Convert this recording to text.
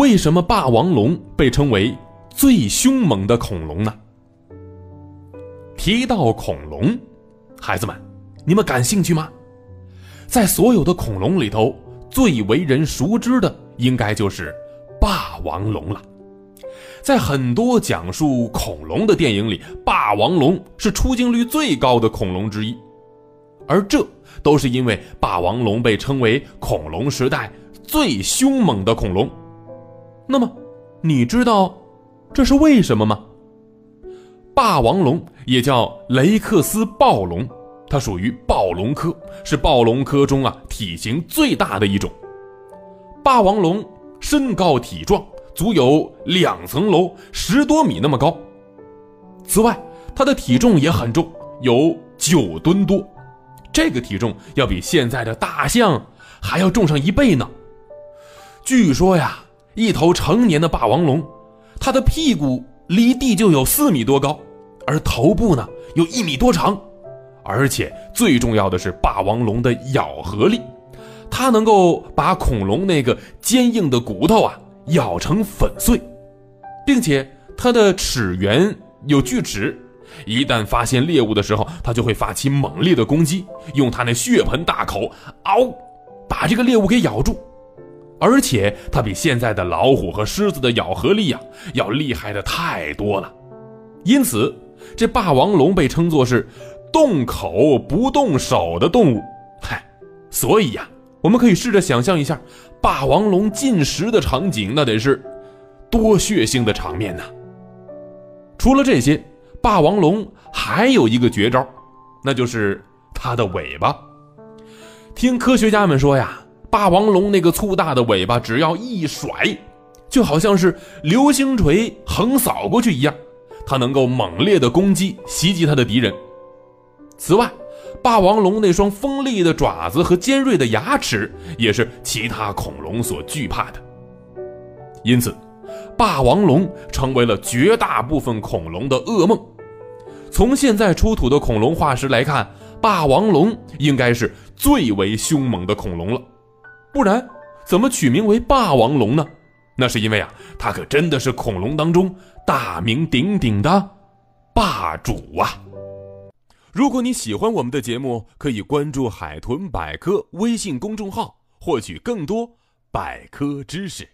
为什么霸王龙被称为最凶猛的恐龙呢？提到恐龙，孩子们，你们感兴趣吗？在所有的恐龙里头，最为人熟知的应该就是霸王龙了。在很多讲述恐龙的电影里，霸王龙是出镜率最高的恐龙之一，而这都是因为霸王龙被称为恐龙时代最凶猛的恐龙。那么，你知道这是为什么吗？霸王龙也叫雷克斯暴龙，它属于暴龙科，是暴龙科中啊体型最大的一种。霸王龙身高体壮。足有两层楼，十多米那么高。此外，它的体重也很重，有九吨多。这个体重要比现在的大象还要重上一倍呢。据说呀，一头成年的霸王龙，它的屁股离地就有四米多高，而头部呢有一米多长。而且最重要的是，霸王龙的咬合力，它能够把恐龙那个坚硬的骨头啊。咬成粉碎，并且它的齿缘有锯齿，一旦发现猎物的时候，它就会发起猛烈的攻击，用它那血盆大口，嗷，把这个猎物给咬住。而且它比现在的老虎和狮子的咬合力呀要厉害的太多了，因此这霸王龙被称作是动口不动手的动物。嗨，所以呀。我们可以试着想象一下，霸王龙进食的场景，那得是多血腥的场面呢。除了这些，霸王龙还有一个绝招，那就是它的尾巴。听科学家们说呀，霸王龙那个粗大的尾巴，只要一甩，就好像是流星锤横扫过去一样，它能够猛烈的攻击袭击它的敌人。此外，霸王龙那双锋利的爪子和尖锐的牙齿，也是其他恐龙所惧怕的。因此，霸王龙成为了绝大部分恐龙的噩梦。从现在出土的恐龙化石来看，霸王龙应该是最为凶猛的恐龙了。不然，怎么取名为霸王龙呢？那是因为啊，它可真的是恐龙当中大名鼎鼎的霸主啊！如果你喜欢我们的节目，可以关注“海豚百科”微信公众号，获取更多百科知识。